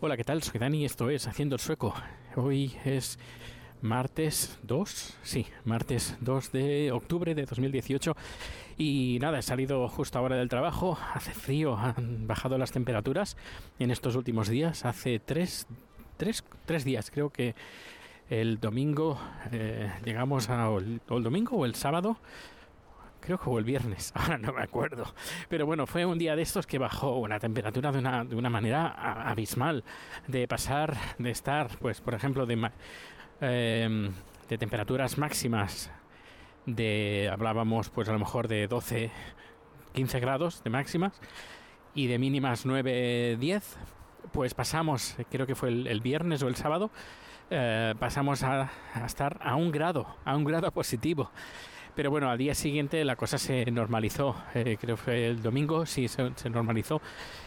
Hola, ¿qué tal? Soy Dani, esto es Haciendo el Sueco. Hoy es martes 2, sí, martes 2 de octubre de 2018 y nada, he salido justo ahora del trabajo, hace frío, han bajado las temperaturas en estos últimos días, hace tres, tres, tres días creo que el domingo eh, llegamos a, el, domingo o el sábado creo que fue el viernes, ahora no me acuerdo. Pero bueno, fue un día de estos que bajó la temperatura de una, de una manera abismal, de pasar, de estar, pues por ejemplo, de, eh, de temperaturas máximas, de, hablábamos pues a lo mejor de 12, 15 grados de máximas, y de mínimas 9, 10, pues pasamos, creo que fue el, viernes o el sábado, eh, pasamos a, estar a un grado, a un grado positivo. Pero bueno, al día siguiente la cosa se normalizó. Eh, creo que fue el domingo, sí, se, normalizó.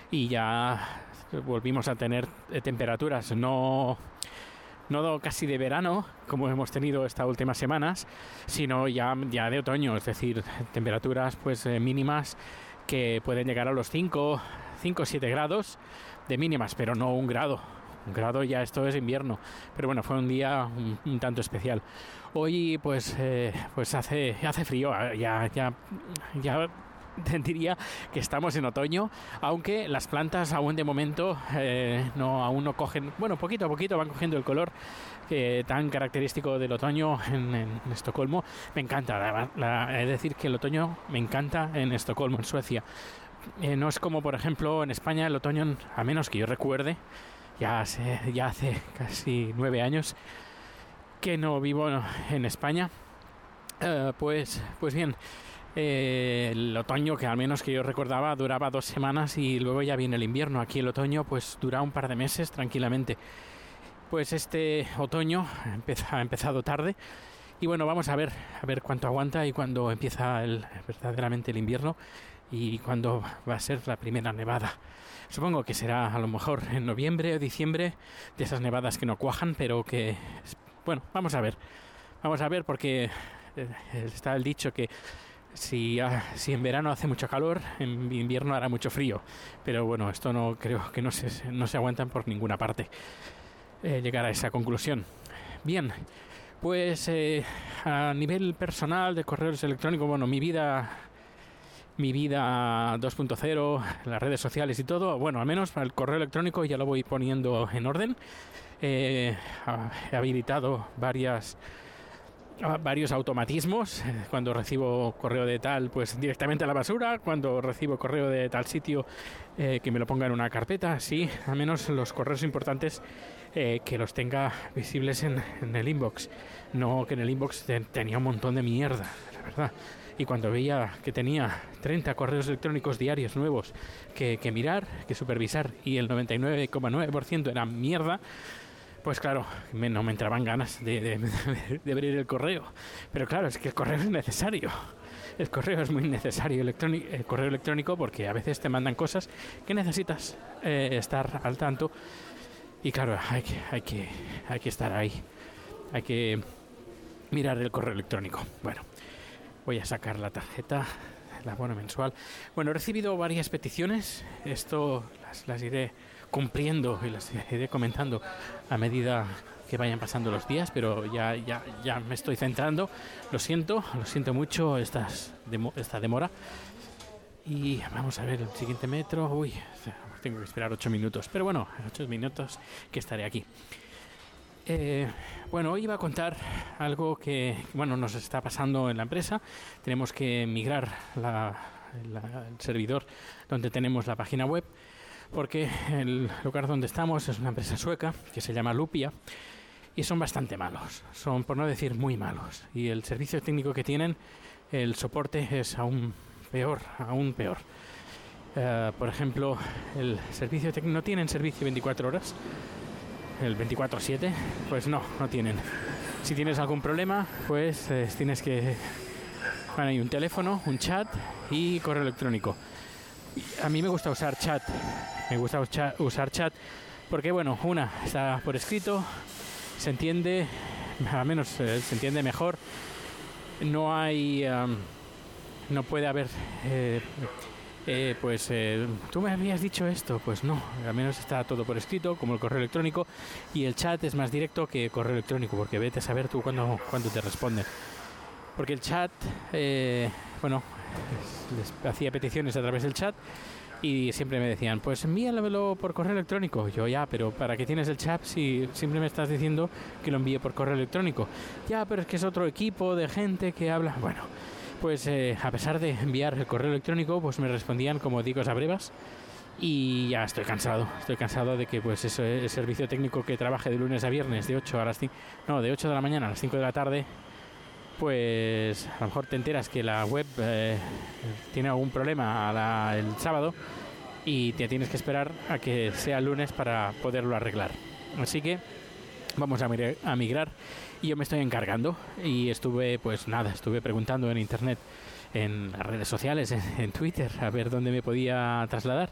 Y ya volvimos a tener eh, temperaturas no no casi de verano, como hemos tenido estas últimas semanas, sino ya, ya de otoño, es decir, temperaturas pues mínimas que pueden llegar a los 5, 5 o 7 grados de mínimas, pero no un grado grado ya esto es invierno, pero bueno, fue un día un, tanto especial. Hoy pues eh, pues hace hace frío, ya ya ya diría que estamos en otoño, aunque las plantas aún de momento eh, no aún no cogen, bueno, poquito a poquito van cogiendo el color que tan característico del otoño en, Estocolmo. Me encanta, es decir, que el otoño me encanta en Estocolmo, en Suecia. Eh, no es como, por ejemplo, en España el otoño, a menos que yo recuerde, ya hace, ya hace casi nueve años que no vivo en España. Eh, pues, pues bien, eh, el otoño, que al menos que yo recordaba, duraba dos semanas y luego ya viene el invierno. Aquí el otoño pues dura un par de meses tranquilamente. Pues este otoño ha empezado tarde y bueno, vamos a ver, a ver cuánto aguanta y cuándo empieza verdaderamente el invierno y cuándo va a ser la primera nevada. Supongo que será a lo mejor en noviembre o diciembre de esas nevadas que no cuajan, pero que bueno, vamos a ver. Vamos a ver porque eh, está el dicho que si, si, en verano hace mucho calor, en invierno hará mucho frío. Pero bueno, esto no creo que no se, no se aguantan por ninguna parte. Eh, llegar a esa conclusión. Bien, pues eh, a nivel personal de correos electrónicos, bueno, mi vida mi vida 2.0, las redes sociales y todo, bueno, al menos para el correo electrónico ya lo voy poniendo en orden. he habilitado varias varios automatismos. Cuando recibo correo de tal, pues directamente a la basura. Cuando recibo correo de tal sitio, eh, que me lo ponga en una carpeta. Sí, al menos los correos importantes eh, que los tenga visibles en, el inbox. No que en el inbox tenía un montón de mierda, la verdad y cuando veía que tenía 30 correos electrónicos diarios nuevos que, mirar, que supervisar y el 99,9% era mierda, pues claro, no me entraban ganas de, abrir el correo. Pero claro, es que el correo es necesario. El correo es muy necesario, el correo electrónico, porque a veces te mandan cosas que necesitas eh, estar al tanto. Y claro, hay que, hay, que, hay que estar ahí. Hay que mirar el correo electrónico. Bueno, Voy a sacar la tarjeta, la bono mensual. Bueno, he recibido varias peticiones. Esto las, iré cumpliendo y las iré comentando a medida que vayan pasando los días, pero ya, ya, ya me estoy centrando. Lo siento, lo siento mucho estas, esta demora. Y vamos a ver el siguiente metro. Uy, tengo que esperar 8 minutos. Pero bueno, 8 minutos que estaré aquí. Eh, bueno, hoy iba a contar algo que bueno nos está pasando en la empresa. Tenemos que migrar el servidor donde tenemos la página web porque el lugar donde estamos es una empresa sueca que se llama Lupia y son bastante malos, son por no decir muy malos. Y el servicio técnico que tienen, el soporte es aún peor, aún peor. Eh, por ejemplo, el servicio no tienen servicio 24 horas el 24/7, pues no, no tienen. Si tienes algún problema, pues eh, tienes que... Bueno, hay un teléfono, un chat y correo electrónico. A mí me gusta usar chat, me gusta usar chat porque, bueno, una, está por escrito, se entiende, al menos eh, se entiende mejor no hay, no puede haber, eh, eh, pues eh, tú me habías dicho esto, pues no, al menos está todo por escrito, como el correo electrónico, y el chat es más directo que correo electrónico, porque vete a saber tú cuándo, cuándo te responden. Porque el chat, bueno, les hacía peticiones a través del chat y siempre me decían, pues envíalo por correo electrónico. Yo ya, pero ¿para qué tienes el chat si siempre me estás diciendo que lo envíe por correo electrónico? Ya, pero es que es otro equipo de gente que habla. Bueno, pues eh, a pesar de enviar el correo electrónico, pues me respondían como digo a brevas y ya estoy cansado. Estoy cansado de que pues eso, el servicio técnico que trabaje de lunes a viernes de 8 a las 5, no, de 8 de la mañana a las 5 de la tarde pues a lo mejor te enteras que la web eh, tiene algún problema el sábado y te tienes que esperar a que sea lunes para poderlo arreglar. Así que vamos a, migrar y yo me estoy encargando y estuve pues nada, estuve preguntando en internet, en las redes sociales, en Twitter, a ver dónde me podía trasladar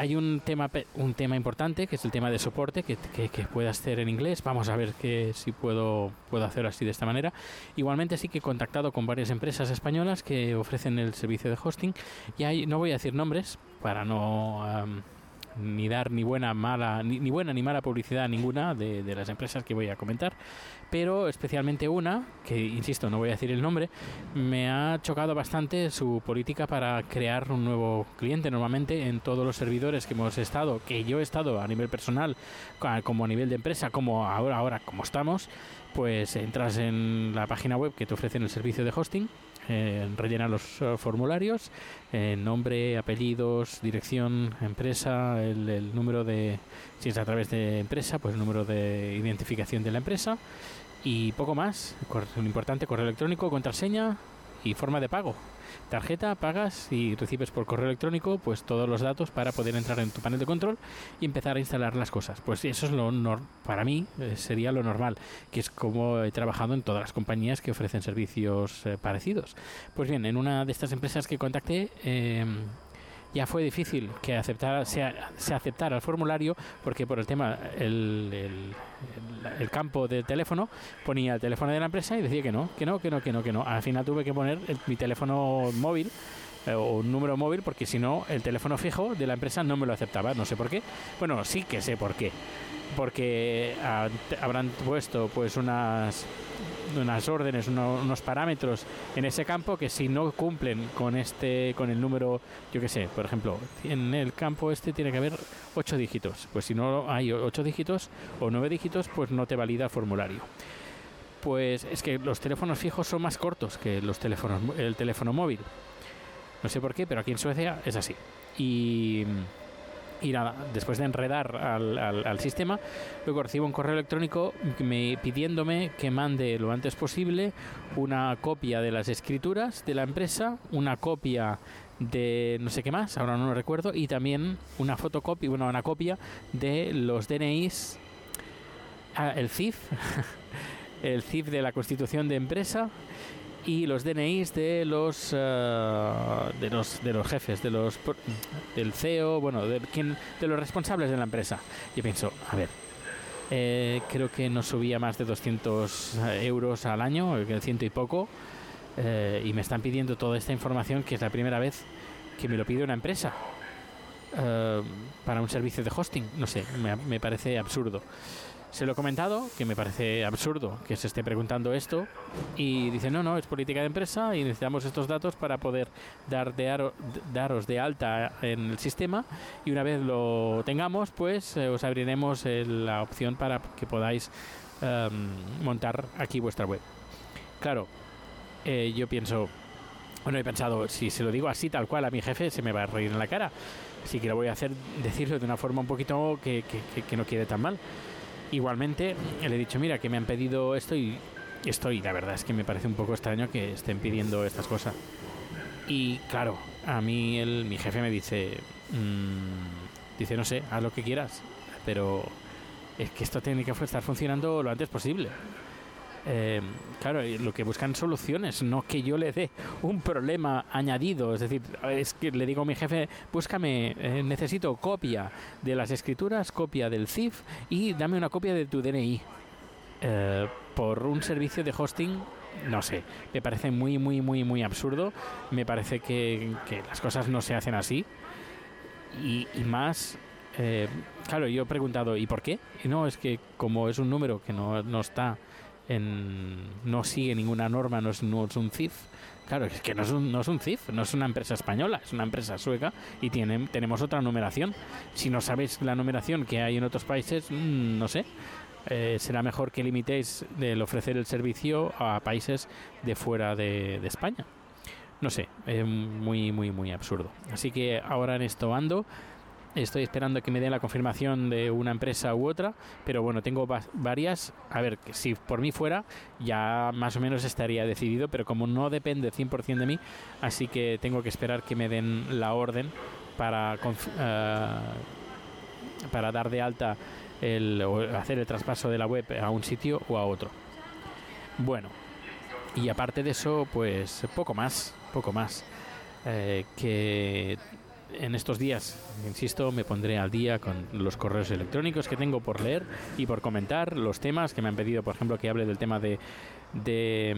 hay un tema, un tema importante que es el tema de soporte que, que, que hacer en inglés. Vamos a ver que si puedo, puedo hacerlo así de esta manera. Igualmente sí que he contactado con varias empresas españolas que ofrecen el servicio de hosting y hay, no voy a decir nombres para no ni dar ni buena mala ni, ni, buena ni mala publicidad a ninguna de, de, las empresas que voy a comentar. Pero especialmente una que insisto no voy a decir el nombre me ha chocado bastante su política para crear un nuevo cliente. Normalmente en todos los servidores que hemos estado que yo he estado a nivel personal como a nivel de empresa como ahora ahora como estamos pues entras en la página web que te ofrecen el servicio de hosting eh, rellenar los eh, formularios, eh, nombre, apellidos, dirección, empresa, el, número de, si es a través de empresa, pues el número de identificación de la empresa y poco más. Lo importante, correo electrónico, contraseña y forma de pago tarjeta, pagas y recibes por correo electrónico pues todos los datos para poder entrar en tu panel de control y empezar a instalar las cosas. Pues eso es lo para mí eh, sería lo normal, que es como he trabajado en todas las compañías que ofrecen servicios eh, parecidos. Pues bien, en una de estas empresas que contacté em, ya fue difícil que aceptara, se, se, aceptara el formulario porque por el tema, el, campo de teléfono ponía el teléfono de la empresa y decía que no, que no, que no, que no, que no. Al final tuve que poner mi teléfono móvil eh, o un número móvil porque si no el teléfono fijo de la empresa no me lo aceptaba, no sé por qué. Bueno, sí que sé por qué. Porque ah, habrán puesto pues unas unas órdenes, unos parámetros en ese campo que si no cumplen con este, con el número, yo que sé, por ejemplo, en el campo este tiene que haber ocho dígitos. Pues si no hay ocho dígitos o nueve dígitos, pues no te valida el formulario. Pues es que los teléfonos fijos son más cortos que los teléfonos, el teléfono móvil. No sé por qué, pero aquí en Suecia es así. Y y nada, después de enredar al, sistema, luego recibo un correo electrónico me, pidiéndome que mande lo antes posible una copia de las escrituras de la empresa, una copia de no sé qué más, ahora no lo recuerdo, y también una fotocopia, una copia de los DNIs, ah, el CIF, el CIF de la constitución de empresa, y los DNIs de los eh, de los de los jefes de los del CEO bueno de quien de los responsables de la empresa. Yo pienso a ver eh, creo que no subía más de 200 euros al año ciento y poco eh, y me están pidiendo toda esta información que es la primera vez que me lo pide una empresa para un servicio de hosting. No sé me parece absurdo se lo he comentado, que me parece absurdo que se esté preguntando esto, y dice, no, no, es política de empresa y necesitamos estos datos para poder dar de daros de alta en el sistema y una vez lo tengamos, pues eh, os abriremos la opción para que podáis em, montar aquí vuestra web. Claro, eh, yo pienso, bueno, he pensado, si se lo digo así, tal cual, a mi jefe se me va a reír en la cara. Así que lo voy a hacer, decirlo de una forma un poquito que, que, que no quede tan mal. Igualmente, le he dicho, mira, que me han pedido esto y estoy, la verdad es que me parece un poco extraño que estén pidiendo estas cosas. Y claro, a mí el, mi jefe me dice, mmm, dice, no sé, haz lo que quieras, pero es que esto tiene que estar funcionando lo antes posible. Eh, claro, lo que buscan soluciones, no que yo le dé un problema añadido. Es decir, es que le digo a mi jefe, búscame, eh, necesito copia de las escrituras, copia del CIF y dame una copia de tu DNI. Eh, por un servicio de hosting no sé, me parece muy, muy, muy, muy absurdo. Me parece que, que las cosas no se hacen así. Y, más, claro, yo he preguntado, ¿y por qué? Y no, es que como es un número que no, no está en, no sigue ninguna norma, no es, no es un CIF. Claro, es que no es, un, no es un CIF, no es una empresa española, es una empresa sueca y tiene, tenemos otra numeración. Si no sabéis la numeración que hay en otros países, mmm, no sé, eh, será mejor que limitéis el ofrecer el servicio a países de fuera de, de España. No sé, es muy, muy, muy absurdo. Así que ahora en esto ando. Estoy esperando que me den la confirmación de una empresa u otra, pero bueno, tengo va varias. A ver, si por mí fuera, ya más o menos estaría decidido, pero como no depende 100% de mí, así que tengo que esperar que me den la orden para, uh, para dar de alta el, o hacer el traspaso de la web a un sitio o a otro. Bueno, y aparte de eso, pues poco más, poco más. Eh, que en estos días, insisto, me pondré al día con los correos electrónicos que tengo por leer y por comentar los temas que me han pedido, por ejemplo, que hable del tema de, de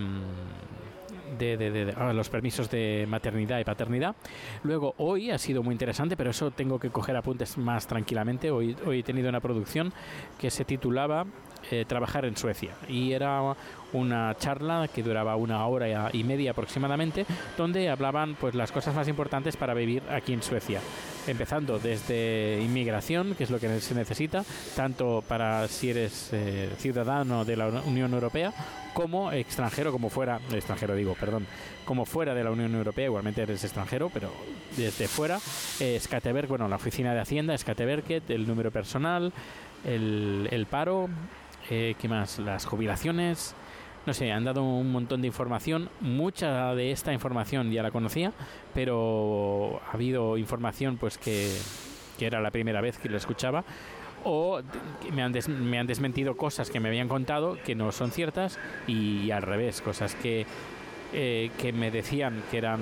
de, de, de, de ah, los permisos de maternidad y paternidad. Luego, hoy ha sido muy interesante, pero eso tengo que coger apuntes más tranquilamente. Hoy, hoy he tenido una producción que se titulaba eh, Trabajar en Suecia y era una charla que duraba una hora y media aproximadamente, donde hablaban pues las cosas más importantes para vivir aquí en Suecia. Empezando desde inmigración, que es lo que se necesita, tanto para si eres eh, ciudadano de la Unión Europea como extranjero, como fuera, extranjero digo, perdón, como fuera de la Unión Europea, igualmente eres extranjero, pero desde fuera, eh, Skateberg, bueno, la oficina de Hacienda, Skateberget, el número personal, el paro, eh, ¿qué más? Las jubilaciones, no sé, han dado un montón de información. Mucha de esta información ya la conocía, pero ha habido información pues que, que era la primera vez que la escuchaba o me han, des, me han desmentido cosas que me habían contado que no son ciertas y, al revés, cosas que, eh, que me decían que eran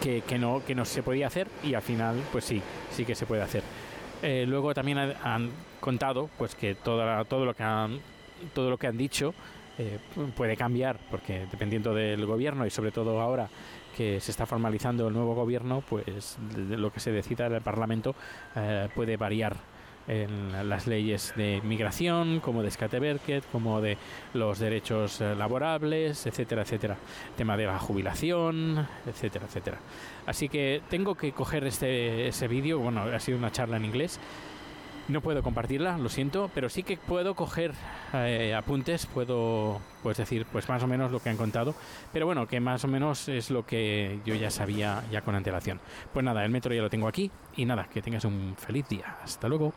que, que, no, que no se podía hacer y al final pues sí, sí que se puede hacer. Eh, luego también han, contado pues que toda, todo lo que han todo lo que han dicho eh, puede cambiar porque dependiendo del gobierno y sobre todo ahora que se está formalizando el nuevo gobierno pues lo que se decida en el Parlamento eh, puede variar en las leyes de migración, como de Skateberket, como de los derechos eh, laborables, etcétera, etcétera. Tema de la jubilación, etcétera, etcétera. Así que tengo que coger este ese vídeo, bueno, ha sido una charla en inglés. No puedo compartirla, lo siento, pero sí que puedo coger eh, apuntes, puedo pues decir pues más o menos lo que han contado, pero bueno, que más o menos es lo que yo ya sabía ya con antelación. Pues nada, el metro ya lo tengo aquí y nada, que tengas un feliz día. Hasta luego.